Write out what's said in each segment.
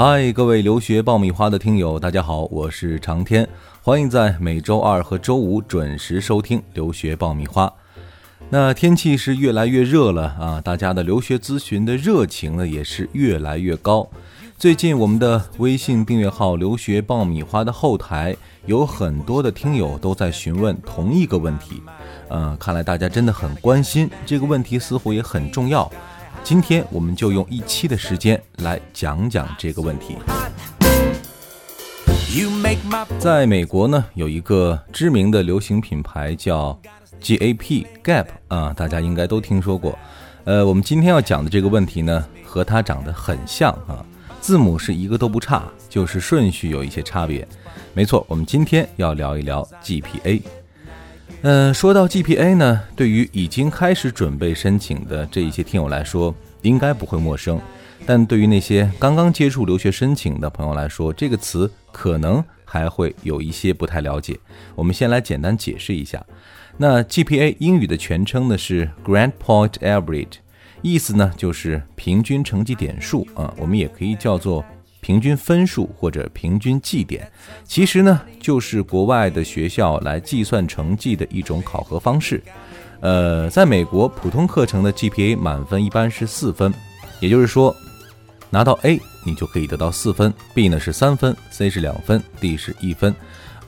嗨，各位留学爆米花的听友，大家好，我是长天，欢迎在每周二和周五准时收听留学爆米花。那天气是越来越热了啊，大家的留学咨询的热情呢也是越来越高。最近我们的微信订阅号“留学爆米花”的后台有很多的听友都在询问同一个问题，呃，看来大家真的很关心这个问题，似乎也很重要。今天我们就用一期的时间来讲讲这个问题。在美国呢，有一个知名的流行品牌叫。Gap Gap 啊，大家应该都听说过。呃，我们今天要讲的这个问题呢，和它长得很像啊，字母是一个都不差，就是顺序有一些差别。没错，我们今天要聊一聊 GPA。嗯，说到 GPA 呢，对于已经开始准备申请的这一些听友来说，应该不会陌生。但对于那些刚刚接触留学申请的朋友来说，这个词可能还会有一些不太了解。我们先来简单解释一下。那 GPA 英语的全称呢是 Grand Point Average，意思呢就是平均成绩点数啊，我们也可以叫做平均分数或者平均绩点。其实呢就是国外的学校来计算成绩的一种考核方式。呃，在美国普通课程的 GPA 满分一般是四分，也就是说拿到 A 你就可以得到四分，B 呢是三分，C 是两分，D 是一分。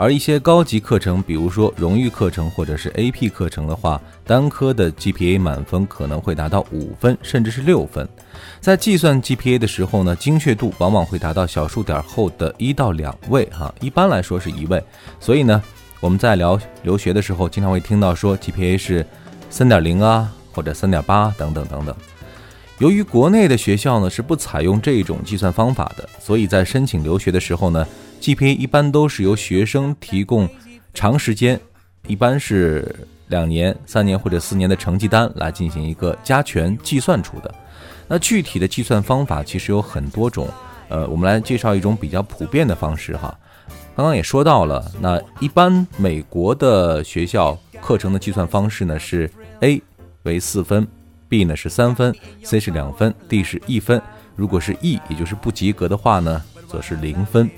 而一些高级课程，比如说荣誉课程或者是 AP 课程的话，单科的 GPA 满分可能会达到五分，甚至是六分。在计算 GPA 的时候呢，精确度往往会达到小数点后的一到两位，哈，一般来说是一位。所以呢，我们在聊留学的时候，经常会听到说 GPA 是三点零啊，或者三点八等等等等。由于国内的学校呢是不采用这种计算方法的，所以在申请留学的时候呢。GPA 一般都是由学生提供长时间，一般是两年、三年或者四年的成绩单来进行一个加权计算出的。那具体的计算方法其实有很多种，呃，我们来介绍一种比较普遍的方式哈。刚刚也说到了，那一般美国的学校课程的计算方式呢是 A 为四分，B 呢是三分，C 是两分，D 是一分。如果是 E，也就是不及格的话呢，则是零分。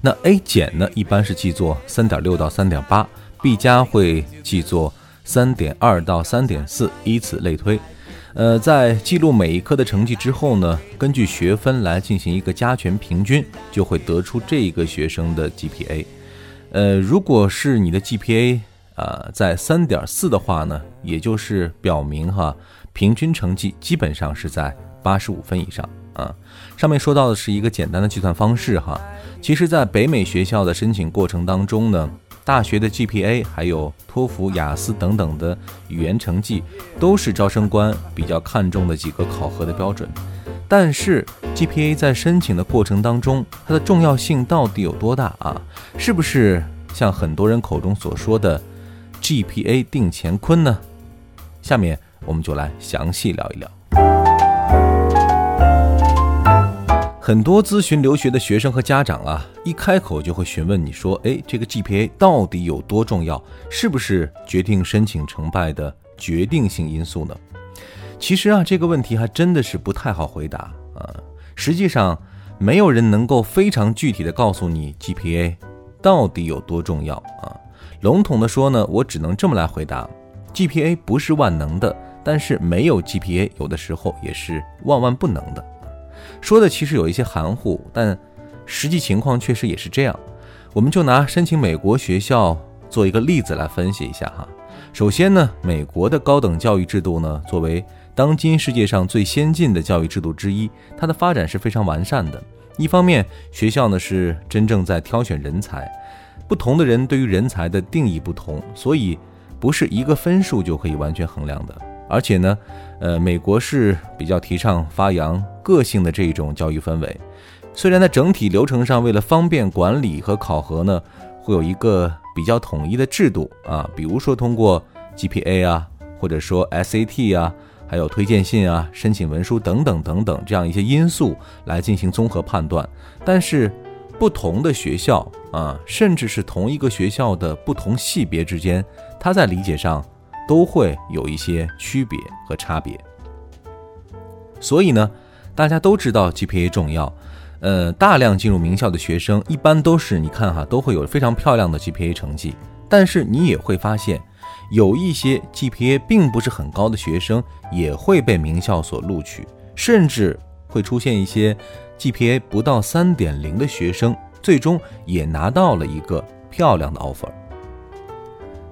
那 A 减呢，一般是记作三点六到三点八；B 加会记作三点二到三点四，以此类推。呃，在记录每一科的成绩之后呢，根据学分来进行一个加权平均，就会得出这一个学生的 GPA。呃，如果是你的 GPA 啊在三点四的话呢，也就是表明哈，平均成绩基本上是在八十五分以上。啊，上面说到的是一个简单的计算方式哈。其实，在北美学校的申请过程当中呢，大学的 GPA 还有托福、雅思等等的语言成绩，都是招生官比较看重的几个考核的标准。但是，GPA 在申请的过程当中，它的重要性到底有多大啊？是不是像很多人口中所说的 GPA 定乾坤呢？下面我们就来详细聊一聊。很多咨询留学的学生和家长啊，一开口就会询问你说：“哎，这个 GPA 到底有多重要？是不是决定申请成败的决定性因素呢？”其实啊，这个问题还真的是不太好回答啊。实际上，没有人能够非常具体的告诉你 GPA 到底有多重要啊。笼统的说呢，我只能这么来回答：GPA 不是万能的，但是没有 GPA 有的时候也是万万不能的。说的其实有一些含糊，但实际情况确实也是这样。我们就拿申请美国学校做一个例子来分析一下哈。首先呢，美国的高等教育制度呢，作为当今世界上最先进的教育制度之一，它的发展是非常完善的。一方面，学校呢是真正在挑选人才，不同的人对于人才的定义不同，所以不是一个分数就可以完全衡量的。而且呢，呃，美国是比较提倡发扬个性的这一种教育氛围。虽然在整体流程上，为了方便管理和考核呢，会有一个比较统一的制度啊，比如说通过 GPA 啊，或者说 SAT 啊，还有推荐信啊、申请文书等等等等这样一些因素来进行综合判断。但是，不同的学校啊，甚至是同一个学校的不同系别之间，它在理解上。都会有一些区别和差别，所以呢，大家都知道 GPA 重要，呃，大量进入名校的学生一般都是你看哈，都会有非常漂亮的 GPA 成绩。但是你也会发现，有一些 GPA 并不是很高的学生也会被名校所录取，甚至会出现一些 GPA 不到三点零的学生，最终也拿到了一个漂亮的 offer。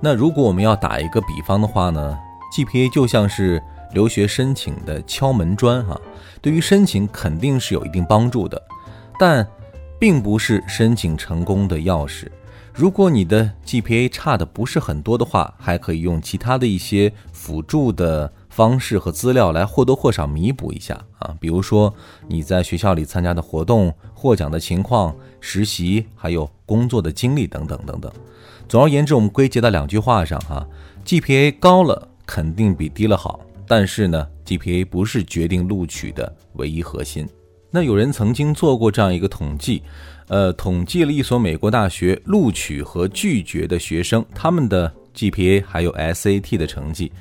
那如果我们要打一个比方的话呢，GPA 就像是留学申请的敲门砖哈，对于申请肯定是有一定帮助的，但并不是申请成功的钥匙。如果你的 GPA 差的不是很多的话，还可以用其他的一些辅助的方式和资料来或多或少弥补一下啊，比如说你在学校里参加的活动、获奖的情况、实习，还有工作的经历等等等等。总而言之，我们归结到两句话上哈：GPA 高了肯定比低了好，但是呢，GPA 不是决定录取的唯一核心。那有人曾经做过这样一个统计，呃，统计了一所美国大学录取和拒绝的学生，他们的 GPA 还有 SAT 的成绩。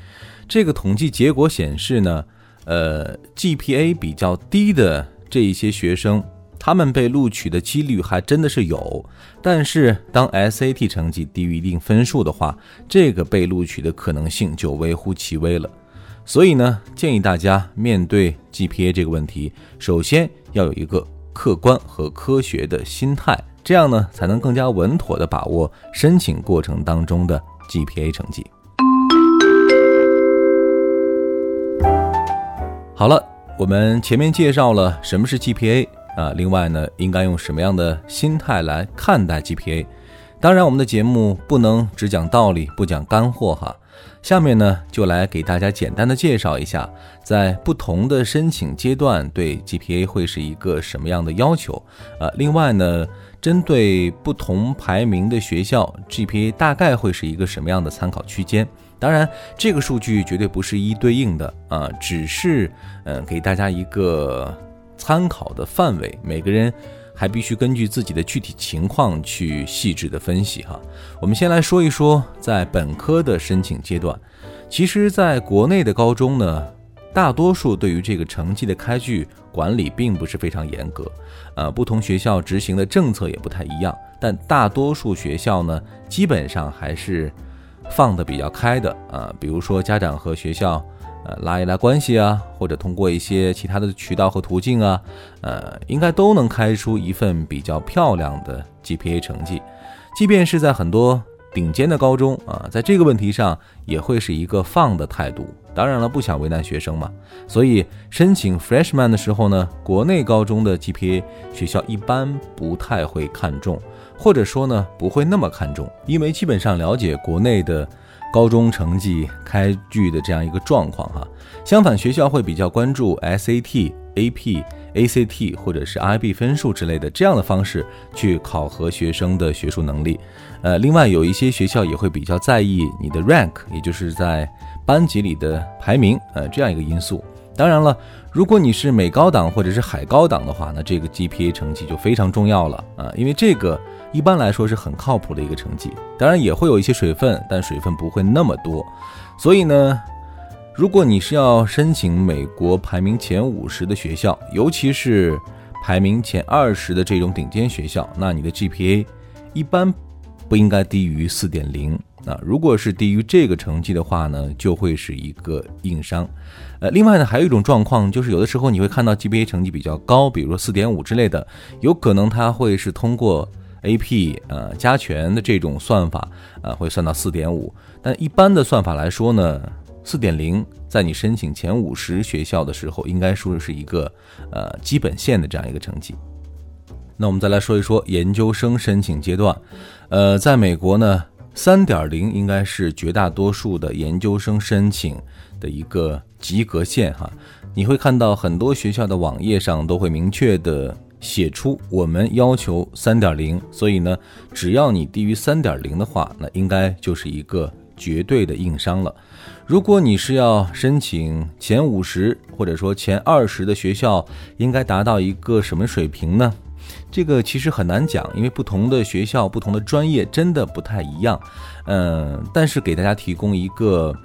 这个统计结果显示呢，呃，GPA 比较低的这一些学生，他们被录取的几率还真的是有。但是当 SAT 成绩低于一定分数的话，这个被录取的可能性就微乎其微了。所以呢，建议大家面对 GPA 这个问题，首先要有一个客观和科学的心态，这样呢，才能更加稳妥的把握申请过程当中的 GPA 成绩。好了，我们前面介绍了什么是 GPA 啊，另外呢，应该用什么样的心态来看待 GPA？当然，我们的节目不能只讲道理，不讲干货哈。下面呢，就来给大家简单的介绍一下，在不同的申请阶段对 GPA 会是一个什么样的要求。呃，另外呢，针对不同排名的学校，GPA 大概会是一个什么样的参考区间？当然，这个数据绝对不是一对应的啊，只是嗯，给大家一个参考的范围，每个人。还必须根据自己的具体情况去细致的分析哈。我们先来说一说，在本科的申请阶段，其实，在国内的高中呢，大多数对于这个成绩的开具管理并不是非常严格，呃，不同学校执行的政策也不太一样，但大多数学校呢，基本上还是放的比较开的啊。比如说，家长和学校。呃，拉一拉关系啊，或者通过一些其他的渠道和途径啊，呃，应该都能开出一份比较漂亮的 GPA 成绩。即便是在很多顶尖的高中啊，在这个问题上也会是一个放的态度。当然了，不想为难学生嘛，所以申请 Freshman 的时候呢，国内高中的 GPA 学校一般不太会看重，或者说呢，不会那么看重，因为基本上了解国内的。高中成绩开具的这样一个状况哈，相反学校会比较关注 SAT、AP、ACT 或者是 IB 分数之类的这样的方式去考核学生的学术能力。呃，另外有一些学校也会比较在意你的 rank，也就是在班级里的排名，呃，这样一个因素。当然了，如果你是美高档或者是海高档的话，那这个 GPA 成绩就非常重要了啊，因为这个。一般来说是很靠谱的一个成绩，当然也会有一些水分，但水分不会那么多。所以呢，如果你是要申请美国排名前五十的学校，尤其是排名前二十的这种顶尖学校，那你的 GPA 一般不应该低于四点零。那如果是低于这个成绩的话呢，就会是一个硬伤。呃，另外呢，还有一种状况就是，有的时候你会看到 GPA 成绩比较高，比如说四点五之类的，有可能它会是通过。AP 呃加权的这种算法呃会算到四点五，但一般的算法来说呢，四点零在你申请前五十学校的时候，应该说是一个呃基本线的这样一个成绩。那我们再来说一说研究生申请阶段，呃，在美国呢，三点零应该是绝大多数的研究生申请的一个及格线哈。你会看到很多学校的网页上都会明确的。写出我们要求三点零，所以呢，只要你低于三点零的话，那应该就是一个绝对的硬伤了。如果你是要申请前五十或者说前二十的学校，应该达到一个什么水平呢？这个其实很难讲，因为不同的学校、不同的专业真的不太一样。嗯，但是给大家提供一个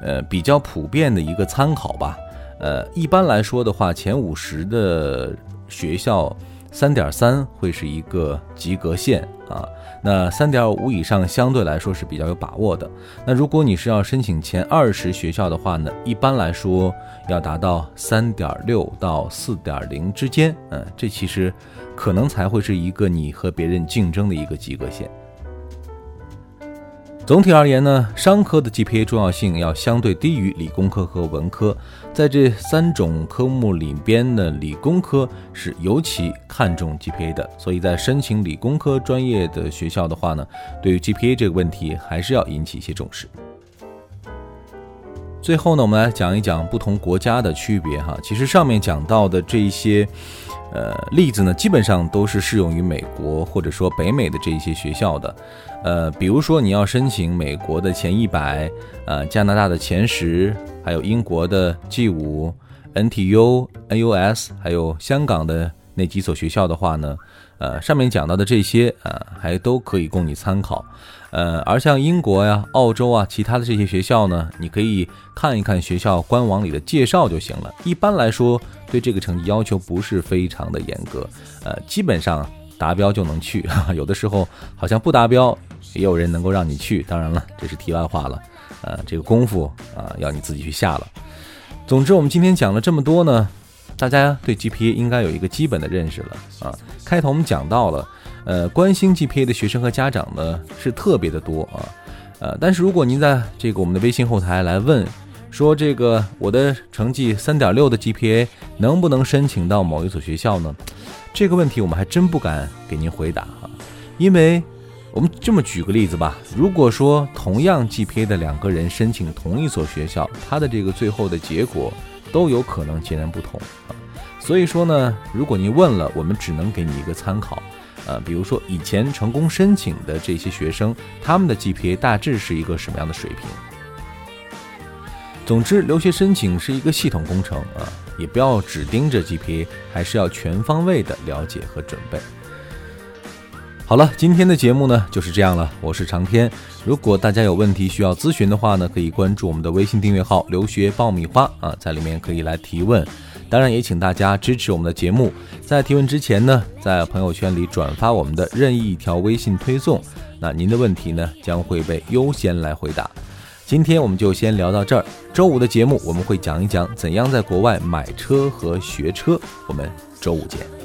呃比较普遍的一个参考吧。呃，一般来说的话，前五十的学校。三点三会是一个及格线啊。那三点五以上相对来说是比较有把握的。那如果你是要申请前二十学校的话呢，一般来说要达到三点六到四点零之间，嗯，这其实可能才会是一个你和别人竞争的一个及格线。总体而言呢，商科的 GPA 重要性要相对低于理工科和文科。在这三种科目里边呢，理工科是尤其看重 GPA 的。所以在申请理工科专业的学校的话呢，对于 GPA 这个问题还是要引起一些重视。最后呢，我们来讲一讲不同国家的区别哈。其实上面讲到的这一些。呃，例子呢，基本上都是适用于美国或者说北美的这一些学校的。呃，比如说你要申请美国的前一百，呃，加拿大的前十，还有英国的 G 五、NTU、NUS，还有香港的那几所学校的话呢，呃，上面讲到的这些啊，还都可以供你参考。呃，而像英国呀、澳洲啊，其他的这些学校呢，你可以看一看学校官网里的介绍就行了。一般来说，对这个成绩要求不是非常的严格，呃，基本上达标就能去。有的时候好像不达标，也有人能够让你去。当然了，这是题外话了。呃，这个功夫啊，要你自己去下了。总之，我们今天讲了这么多呢，大家对 GPA 应该有一个基本的认识了啊。开头我们讲到了。呃，关心 GPA 的学生和家长呢是特别的多啊，呃，但是如果您在这个我们的微信后台来问，说这个我的成绩三点六的 GPA 能不能申请到某一所学校呢？这个问题我们还真不敢给您回答啊，因为我们这么举个例子吧，如果说同样 GPA 的两个人申请同一所学校，他的这个最后的结果都有可能截然不同，所以说呢，如果您问了，我们只能给你一个参考。呃，比如说以前成功申请的这些学生，他们的 GPA 大致是一个什么样的水平？总之，留学申请是一个系统工程啊，也不要只盯着 GPA，还是要全方位的了解和准备。好了，今天的节目呢就是这样了，我是长天。如果大家有问题需要咨询的话呢，可以关注我们的微信订阅号“留学爆米花”啊，在里面可以来提问。当然，也请大家支持我们的节目。在提问之前呢，在朋友圈里转发我们的任意一条微信推送，那您的问题呢将会被优先来回答。今天我们就先聊到这儿。周五的节目我们会讲一讲怎样在国外买车和学车。我们周五见。